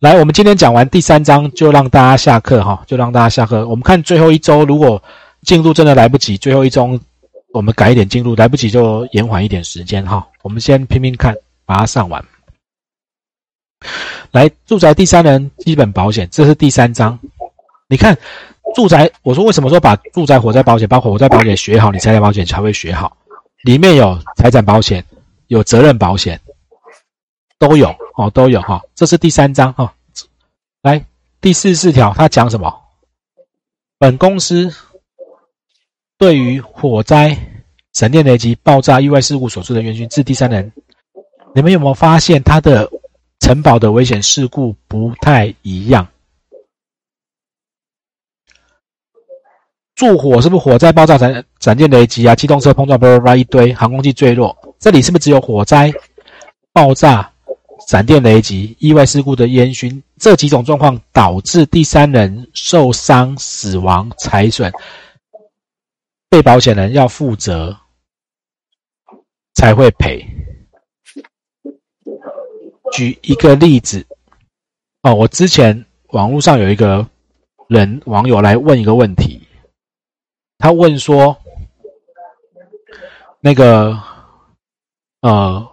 来，我们今天讲完第三章，就让大家下课哈，就让大家下课。我们看最后一周，如果进度真的来不及，最后一周我们改一点进度，来不及就延缓一点时间哈。我们先拼命看，把它上完。来，住宅第三人基本保险，这是第三章。你看，住宅，我说为什么说把住宅火灾保险，包括火灾保险学好，你财产保险才会学好。里面有财产保险，有责任保险，都有哦，都有哈。这是第三章哈。来，第四十四条，它讲什么？本公司对于火灾、闪电雷击、爆炸、意外事故所致的冤屈，致第三人，你们有没有发现它的承保的危险事故不太一样？助火是不是火灾、爆炸、闪闪电、雷击啊？机动车碰撞，叭叭叭一堆，航空器坠落。这里是不是只有火灾、爆炸、闪电、雷击、意外事故的烟熏这几种状况导致第三人受伤、死亡、财损，被保险人要负责才会赔？举一个例子哦，我之前网络上有一个人网友来问一个问题。他问说：“那个，呃，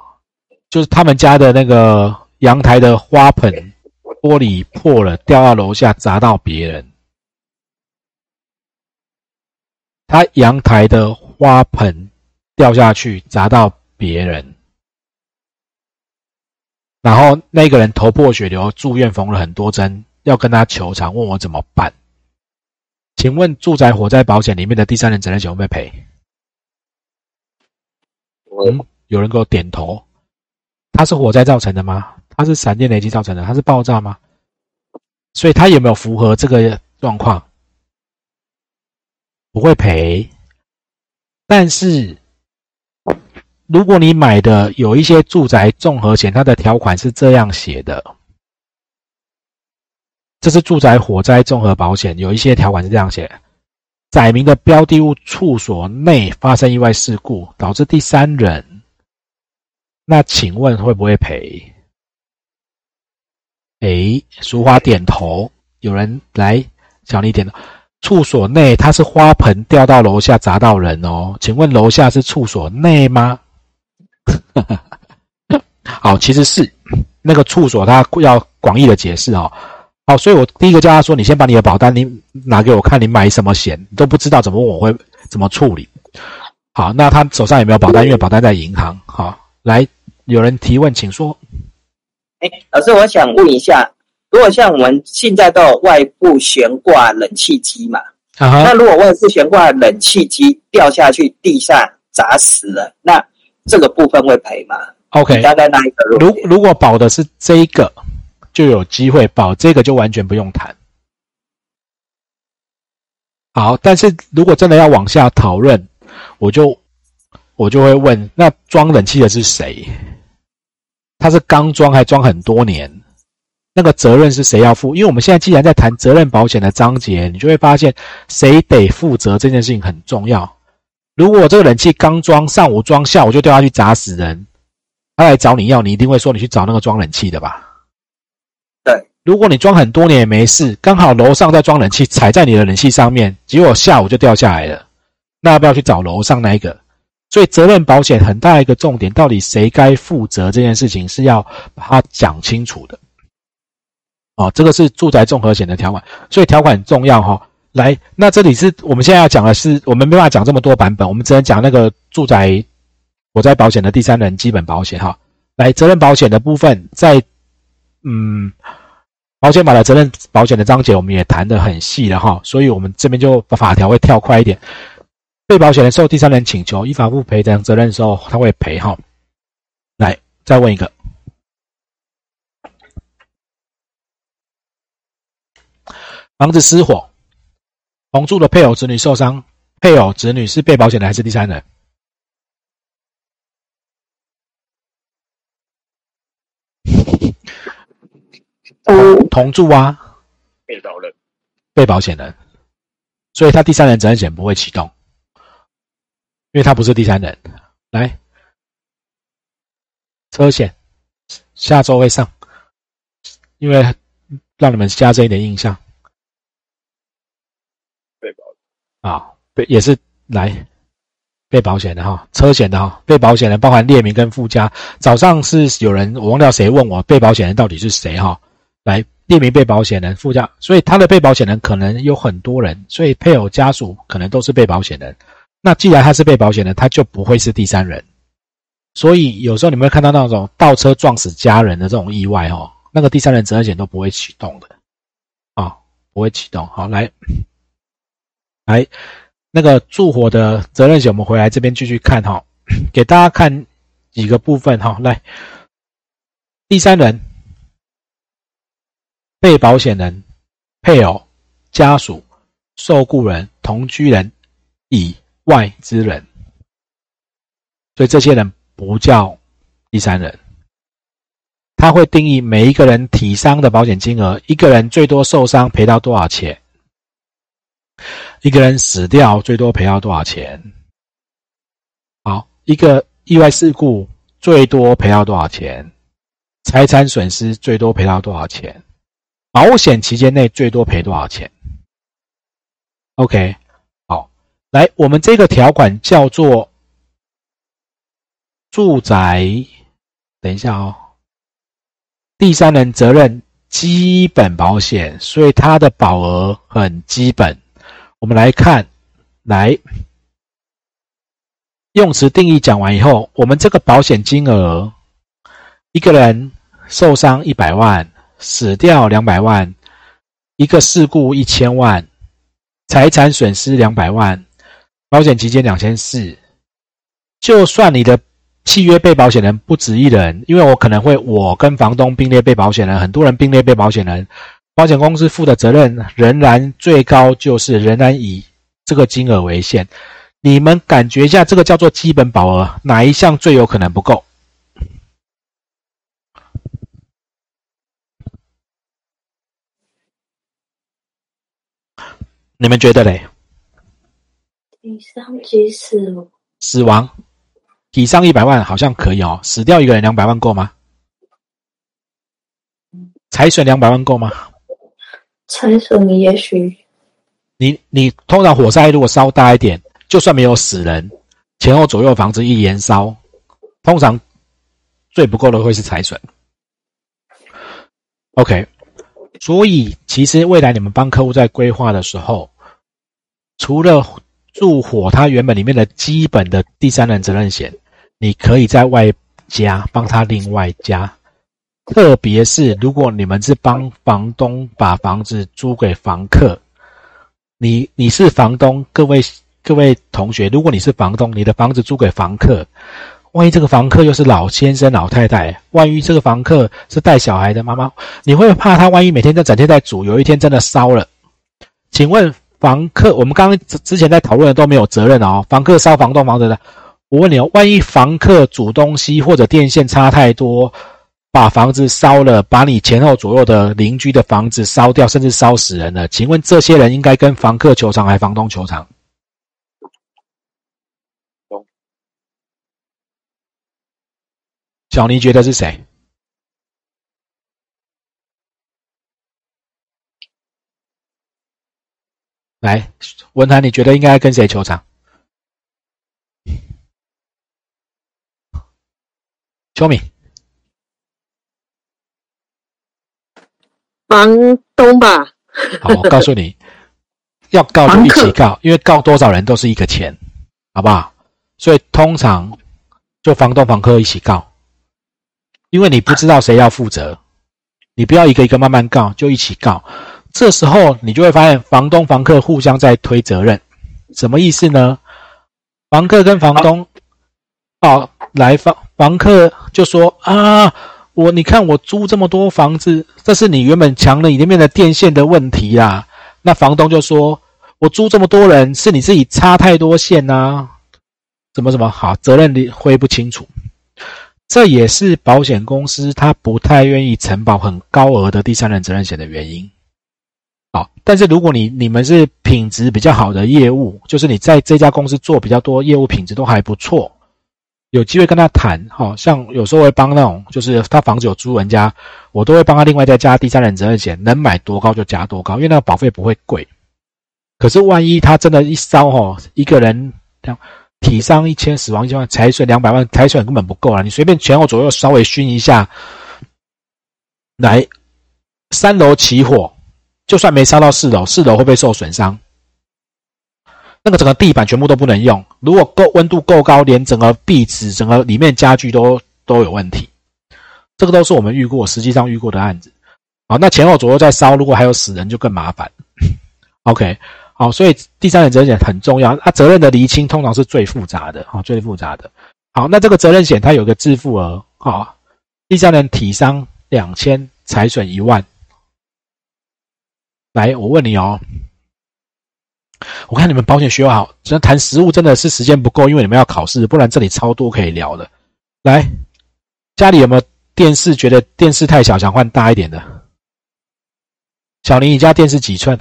就是他们家的那个阳台的花盆玻璃破了，掉到楼下砸到别人。他阳台的花盆掉下去砸到别人，然后那个人头破血流，住院缝了很多针，要跟他求偿，问我怎么办。”请问住宅火灾保险里面的第三人责任险会不会赔？嗯，有人给我点头。它是火灾造成的吗？它是闪电雷击造成的？它是爆炸吗？所以它有没有符合这个状况？不会赔。但是如果你买的有一些住宅综合险，它的条款是这样写的。这是住宅火灾综合保险，有一些条款是这样写：载明的标的物处所内发生意外事故，导致第三人，那请问会不会赔？哎，淑华点头。有人来，小丽点头。处所内，他是花盆掉到楼下砸到人哦。请问楼下是处所内吗？好，其实是那个处所，他要广义的解释哦。好，所以我第一个叫他说：“你先把你的保单你拿给我看，你买什么险，你都不知道怎么我会怎么处理。”好，那他手上有没有保单？因为保单在银行。好，来，有人提问，请说。哎，老师，我想问一下，如果像我们现在都有外部悬挂冷气机嘛？啊那如果外部悬挂冷气机掉下去地上砸死了，那这个部分会赔吗？OK，大概那一个？如如果保的是这一个。就有机会保这个，就完全不用谈。好，但是如果真的要往下讨论，我就我就会问：那装冷气的是谁？他是刚装还装很多年？那个责任是谁要负？因为我们现在既然在谈责任保险的章节，你就会发现谁得负责这件事情很重要。如果这个冷气刚装，上午装，下午就掉下去砸死人，他来找你要，你一定会说你去找那个装冷气的吧？对如果你装很多年也没事，刚好楼上在装冷气，踩在你的冷气上面，结果下午就掉下来了，那要不要去找楼上那一个？所以责任保险很大一个重点，到底谁该负责这件事情是要把它讲清楚的。哦，这个是住宅综合险的条款，所以条款很重要哈。来，那这里是我们现在要讲的是，我们没办法讲这么多版本，我们只能讲那个住宅火灾保险的第三人基本保险哈。来，责任保险的部分在嗯。保险法的责任保险的章节，我们也谈得很细了哈，所以我们这边就把法条会跳快一点。被保险人受第三人请求依法不赔偿责任的时候，他会赔哈。来，再问一个：房子失火，同住的配偶子女受伤，配偶子女是被保险的还是第三人？同住啊，被保人，被保险人，所以他第三人责任险不会启动，因为他不是第三人。来，车险下周会上，因为让你们加深一点印象？被保啊，被也是来被保险的哈，车险的哈，被保险的包含列明跟附加。早上是有人我忘掉谁问我被保险人到底是谁哈，来列明被保险人附加，所以他的被保险人可能有很多人，所以配偶家属可能都是被保险人。那既然他是被保险人，他就不会是第三人。所以有时候你们会看到那种倒车撞死家人的这种意外，哈，那个第三人责任险都不会启动的，啊，不会启动。好，来，来，那个住火的责任险，我们回来这边继续看哈，给大家看几个部分哈，来，第三人、被保险人、配偶、家属、受雇人、同居人以外之人，所以这些人。不叫第三人，他会定义每一个人体伤的保险金额，一个人最多受伤赔到多少钱，一个人死掉最多赔到多少钱，好，一个意外事故最多赔到多少钱，财产损失最多赔到多少钱，保险期间内最多赔多少钱？OK，来，我们这个条款叫做。住宅，等一下哦。第三人责任基本保险，所以它的保额很基本。我们来看，来用词定义讲完以后，我们这个保险金额，一个人受伤一百万，死掉两百万，一个事故一千万，财产损失两百万，保险期间两千四。就算你的。契约被保险人不止一人，因为我可能会我跟房东并列被保险人，很多人并列被保险人，保险公司负的责任仍然最高就是仍然以这个金额为限。你们感觉一下，这个叫做基本保额，哪一项最有可能不够？你们觉得嘞？以上即死，死亡。以上一百万好像可以哦，死掉一个人两百万够吗？财损两百万够吗？财损也许。你你通常火灾如果烧大一点，就算没有死人，前后左右房子一燃烧，通常最不够的会是财损。OK，所以其实未来你们帮客户在规划的时候，除了住火，它原本里面的基本的第三人责任险。你可以在外加帮他另外加，特别是如果你们是帮房东把房子租给房客，你你是房东，各位各位同学，如果你是房东，你的房子租给房客，万一这个房客又是老先生老太太，万一这个房客是带小孩的妈妈，你会怕他万一每天在整天在煮，有一天真的烧了，请问房客，我们刚刚之之前在讨论的都没有责任哦，房客烧房东房子的。我问你哦，万一房客煮东西或者电线插太多，把房子烧了，把你前后左右的邻居的房子烧掉，甚至烧死人了，请问这些人应该跟房客求偿还是房东求偿？小尼觉得是谁？来，文涵，你觉得应该跟谁求偿？秋敏，房东吧。好，我告诉你，要告就一起告，因为告多少人都是一个钱，好不好？所以通常就房东、房客一起告，因为你不知道谁要负责，你不要一个一个慢慢告，就一起告。这时候你就会发现，房东、房客互相在推责任，什么意思呢？房客跟房东，哦，来房。房客就说：“啊，我你看我租这么多房子，这是你原本墙的里面的电线的问题啊。”那房东就说：“我租这么多人，是你自己插太多线呐，什么什么好，责任你挥不清楚。”这也是保险公司他不太愿意承保很高额的第三人责任险的原因。好，但是如果你你们是品质比较好的业务，就是你在这家公司做比较多业务，品质都还不错。有机会跟他谈，哈，像有时候会帮那种，就是他房子有租人家，我都会帮他另外再加第三人责任险，能买多高就加多高，因为那个保费不会贵。可是万一他真的一烧，哈，一个人体伤一千，死亡一千万，财损两百万，财损根本不够了。你随便前后左右稍微熏一下，来三楼起火，就算没烧到四楼，四楼会不会受损伤？那个整个地板全部都不能用，如果够温度够高，连整个壁纸、整个里面家具都都有问题。这个都是我们遇过，实际上遇过的案子。好，那前后左右在烧，如果还有死人，就更麻烦。OK，好，所以第三人责任险很重要。它责任的厘清通常是最复杂的，啊，最复杂的。好，那这个责任险它有个自付额，好，第三人体伤两千，财损一万。来，我问你哦。我看你们保险学好，只要谈实务真的是时间不够，因为你们要考试，不然这里超多可以聊的。来，家里有没有电视？觉得电视太小，想换大一点的？小林，你家电视几寸？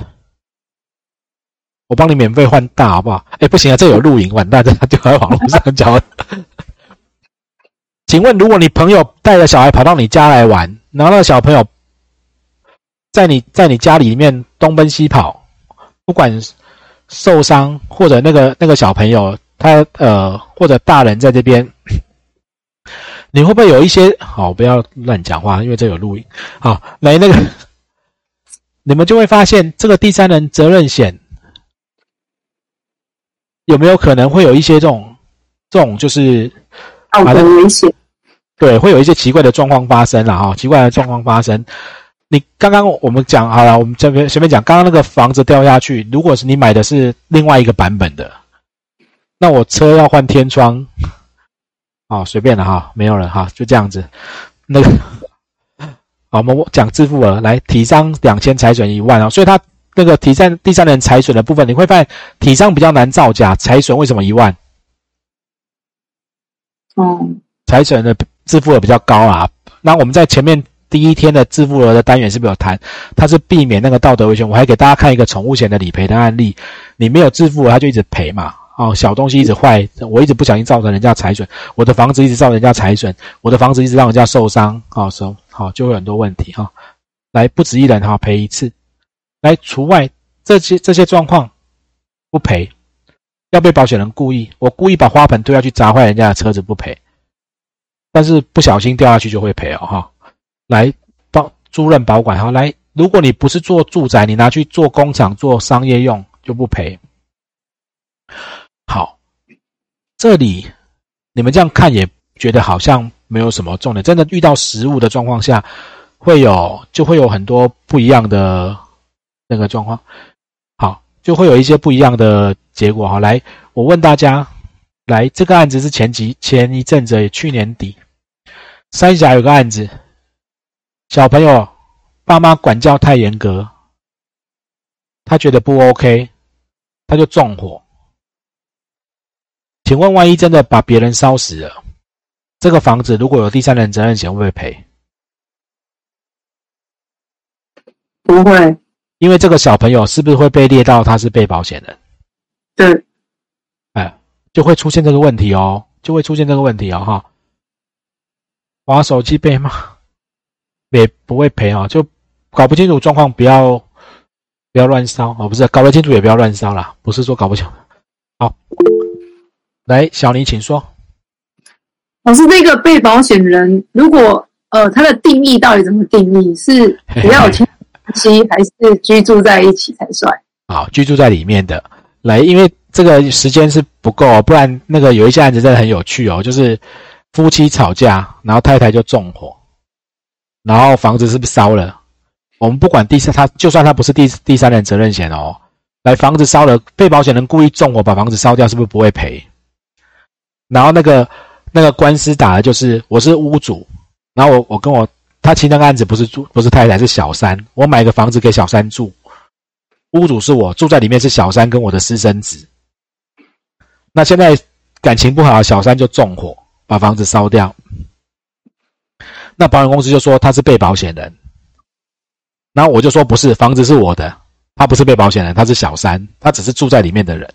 我帮你免费换大，好不好？哎，不行啊，这有录影，完蛋，这丢在网络上讲。请问，如果你朋友带着小孩跑到你家来玩，然后那个小朋友在你在你家里面东奔西跑，不管。受伤或者那个那个小朋友他呃或者大人在这边，你会不会有一些好不要乱讲话，因为这有录音。好，来那个你们就会发现这个第三人责任险有没有可能会有一些这种这种就是啊危险，对，会有一些奇怪的状况发生了哈，奇怪的状况发生。你刚刚我们讲好了，我们这边随便讲，刚刚那个房子掉下去，如果是你买的是另外一个版本的，那我车要换天窗，哦，随便了哈，没有了哈，就这样子。那个，好，我们讲支付额来，体伤两千，财损一万啊，所以它那个体三第三人财损的部分，你会发现体伤比较难造假，财损为什么一万？嗯，财损的支付额比较高啊。那我们在前面。第一天的自付额的单元是不是有谈？它是避免那个道德危险。我还给大家看一个宠物险的理赔的案例，你没有自付额，它就一直赔嘛。哦，小东西一直坏，我一直不小心造成人家财损，我的房子一直造成人家财损，我的房子一直让人家受伤，好受好就会很多问题哈。来，不止一人哈赔一次，来除外这些这些状况不赔，要被保险人故意，我故意把花盆推下去砸坏人家的车子不赔，但是不小心掉下去就会赔哦哈。来帮租赁保管哈，来，如果你不是做住宅，你拿去做工厂、做商业用就不赔。好，这里你们这样看也觉得好像没有什么重点，真的遇到实物的状况下，会有就会有很多不一样的那个状况。好，就会有一些不一样的结果哈。来，我问大家，来这个案子是前几前一阵子，去年底三峡有个案子。小朋友，爸妈管教太严格，他觉得不 OK，他就纵火。请问，万一真的把别人烧死了，这个房子如果有第三人责任险，会不会赔？不会，因为这个小朋友是不是会被列到他是被保险人？对，哎，就会出现这个问题哦，就会出现这个问题哦，哈，玩手机被骂。也不会赔啊，就搞不清楚状况，不要不要乱烧哦，不是搞得清楚也不要乱烧啦，不是说搞不清。好，来小林，请说。老师，那个被保险人，如果呃，他的定义到底怎么定义？是不要亲戚，还是居住在一起才算？好，居住在里面的。来，因为这个时间是不够，不然那个有一些案子真的很有趣哦，就是夫妻吵架，然后太太就纵火。然后房子是不是烧了？我们不管第三，他就算他不是第第三人责任险哦，来房子烧了，被保险人故意纵火把房子烧掉，是不是不会赔？然后那个那个官司打的就是我是屋主，然后我我跟我他其实那个案子不是住不是太太是小三，我买个房子给小三住，屋主是我住在里面是小三跟我的私生子，那现在感情不好，小三就纵火把房子烧掉。那保险公司就说他是被保险人，然后我就说不是，房子是我的，他不是被保险人，他是小三，他只是住在里面的人。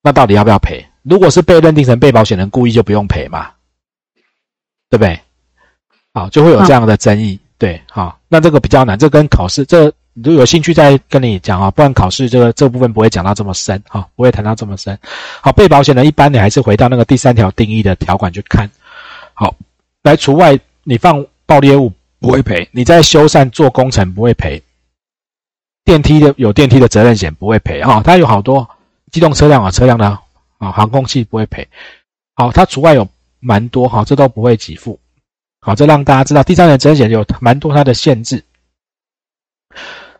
那到底要不要赔？如果是被认定成被保险人故意，就不用赔嘛，对不对？好，就会有这样的争议。对，好，那这个比较难，这跟考试，这如果有兴趣再跟你讲啊，不然考试这个这部分不会讲到这么深，哈，不会谈到这么深。好，被保险人一般你还是回到那个第三条定义的条款去看。好，来除外，你放暴力业务不会赔，你在修缮做工程不会赔，电梯的有电梯的责任险不会赔，哈，它有好多机动车辆啊，车辆的啊，航空器不会赔。好，它除外有蛮多，哈，这都不会给付。好，这让大家知道第三人责任险有蛮多它的限制。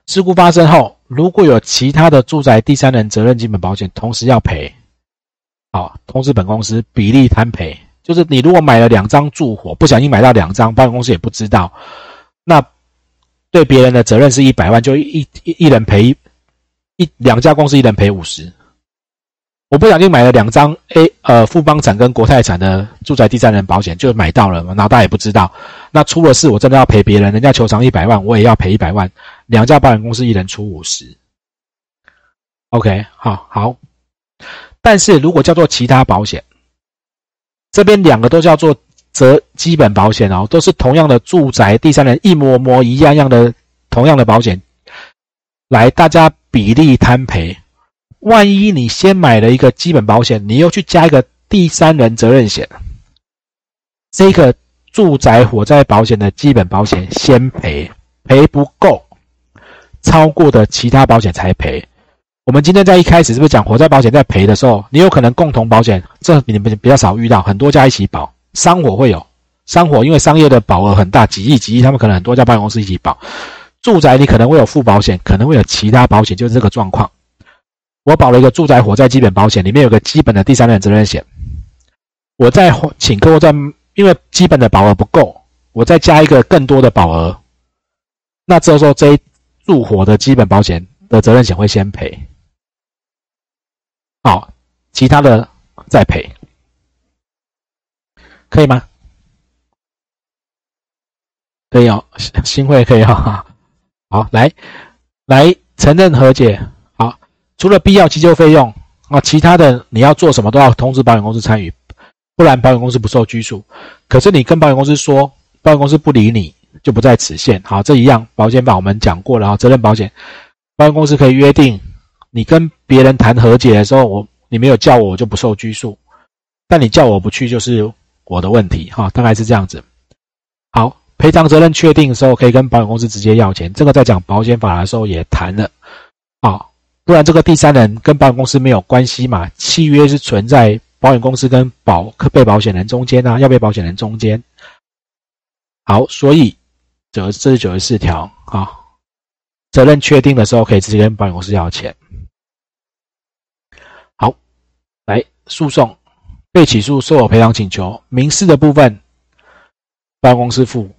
事故发生后，如果有其他的住宅第三人责任基本保险同时要赔，好，通知本公司比例摊赔。就是你如果买了两张住火，不小心买到两张，保险公司也不知道，那对别人的责任是一百万，就一一一人赔一两家公司一人赔五十。我不小心买了两张 A 呃富邦产跟国泰产的住宅第三人保险，就买到了嘛，老大也不知道。那出了事，我真的要赔别人，人家求偿一百万，我也要赔一百万。两家保险公司一人出五十。OK，好好。但是如果叫做其他保险，这边两个都叫做责基本保险哦，都是同样的住宅第三人一模模一样样的同样的保险，来大家比例摊赔。万一你先买了一个基本保险，你又去加一个第三人责任险，这个住宅火灾保险的基本保险先赔，赔不够，超过的其他保险才赔。我们今天在一开始是不是讲火灾保险在赔的时候，你有可能共同保险，这你们比较少遇到，很多家一起保。商火会有商火，因为商业的保额很大，几亿几亿，他们可能很多家保险公司一起保。住宅你可能会有附保险，可能会有其他保险，就是这个状况。我保了一个住宅火灾基本保险，里面有个基本的第三人责任险。我再请客户在，因为基本的保额不够，我再加一个更多的保额。那这时候这住火的基本保险的责任险会先赔，好，其他的再赔，可以吗？可以哦，新会可以哈。好，来来承认和解。好除了必要急救费用啊，其他的你要做什么都要通知保险公司参与，不然保险公司不受拘束。可是你跟保险公司说，保险公司不理你，就不在此限。好，这一样保险法我们讲过了啊，责任保险，保险公司可以约定，你跟别人谈和解的时候，我你没有叫我，我就不受拘束。但你叫我不去，就是我的问题哈，大概是这样子。好，赔偿责任确定的时候，可以跟保险公司直接要钱，这个在讲保险法的时候也谈了啊。不然，这个第三人跟保险公司没有关系嘛？契约是存在保险公司跟保被保险人中间啊，要被保险人中间。好，所以九这是九十四条啊。责任确定的时候，可以直接跟保险公司要钱。好，来诉讼被起诉，受有赔偿请求，民事的部分，保险公司付。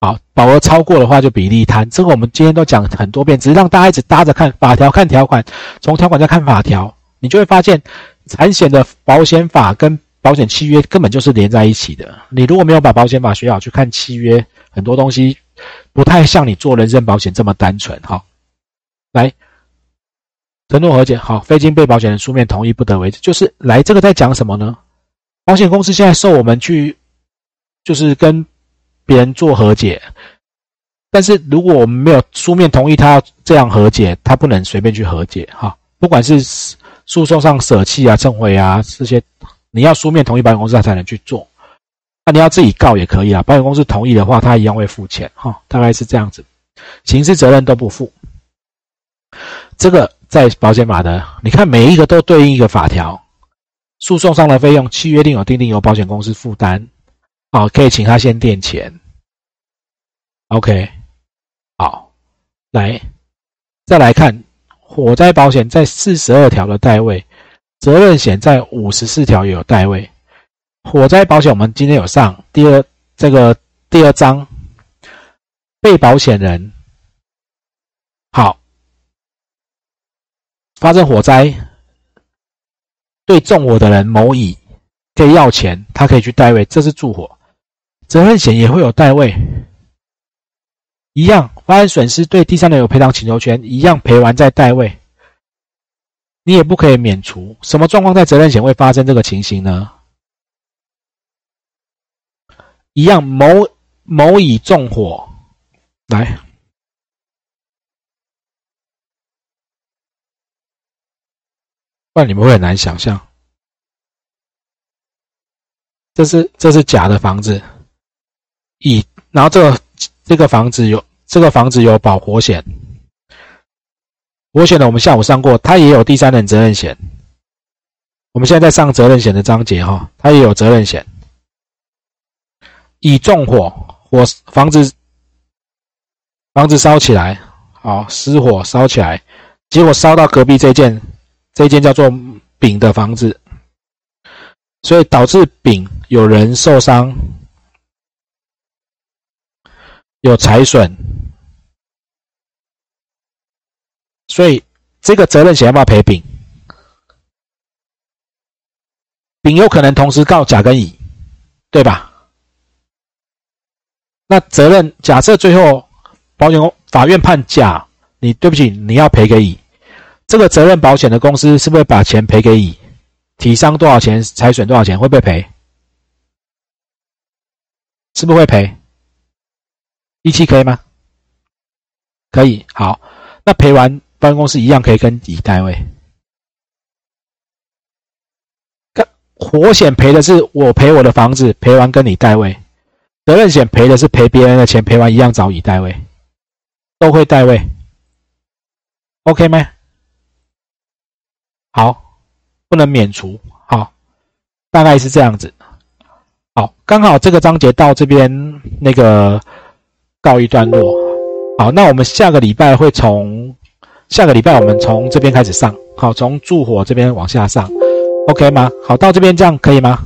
好，保额超过的话就比例摊，这个我们今天都讲很多遍，只是让大家一直搭着看法条，看条款，从条款再看法条，你就会发现，产险的保险法跟保险契约根本就是连在一起的。你如果没有把保险法学好，去看契约，很多东西不太像你做人身保险这么单纯。好，来承诺和解，好，非经被保险人书面同意不得为之，就是来这个在讲什么呢？保险公司现在受我们去，就是跟。别人做和解，但是如果我们没有书面同意，他要这样和解，他不能随便去和解哈。不管是诉讼上舍弃啊、撤回啊这些，你要书面同意保险公司，他才能去做。那你要自己告也可以啊，保险公司同意的话，他一样会付钱哈。大概是这样子，刑事责任都不负。这个在保险法的，你看每一个都对应一个法条，诉讼上的费用，契约定有定定由保险公司负担。好，可以请他先垫钱。OK，好，来，再来看火灾保险在四十二条的代位，责任险在五十四条也有代位。火灾保险我们今天有上第二这个第二章，被保险人好，发生火灾，对纵火的人某乙可以要钱，他可以去代位，这是助火。责任险也会有代位，一样发生损失对第三人有赔偿请求权，一样赔完再代位。你也不可以免除。什么状况在责任险会发生这个情形呢？一样，某某乙纵火，来，不然你们会很难想象。这是这是假的房子，乙，然后这个这个房子有这个房子有保火险，火险呢我们下午上过，它也有第三人责任险。我们现在在上责任险的章节哈，它也有责任险。乙纵火，火房子房子烧起来，好失火烧起来，结果烧到隔壁这间这间叫做丙的房子。所以导致丙有人受伤，有财损，所以这个责任险要不要赔丙？丙有可能同时告甲跟乙，对吧？那责任假设最后保险公法院判甲，你对不起，你要赔给乙，这个责任保险的公司是不是把钱赔给乙？体伤多少钱？财损多少钱？会不会赔？是不会赔？一期可以吗？可以。好，那赔完，保险公司一样可以跟乙代位。火险赔的是我赔我的房子，赔完跟你代位；责任险赔的是赔别人的钱，赔完一样找乙代位，都会代位。OK 吗？好。不能免除，好，大概是这样子。好，刚好这个章节到这边那个告一段落。好，那我们下个礼拜会从下个礼拜我们从这边开始上，好，从助火这边往下上，OK 吗？好，到这边这样可以吗？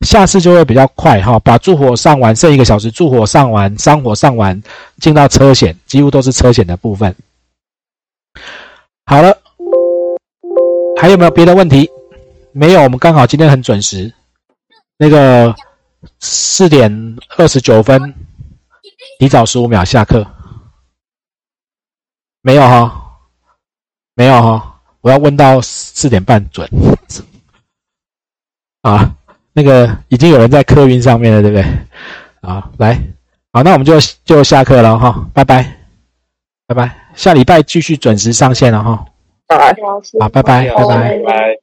下次就会比较快哈，把助火上完，剩一个小时，助火上完，伤火上完，进到车险，几乎都是车险的部分。好了。还有没有别的问题？没有，我们刚好今天很准时。那个四点二十九分，提早十五秒下课。没有哈，没有哈，我要问到四点半准。啊，那个已经有人在客运上面了，对不对？啊，来，好，那我们就就下课了哈，拜拜，拜拜，下礼拜继续准时上线了哈。好，拜，拜拜，拜拜。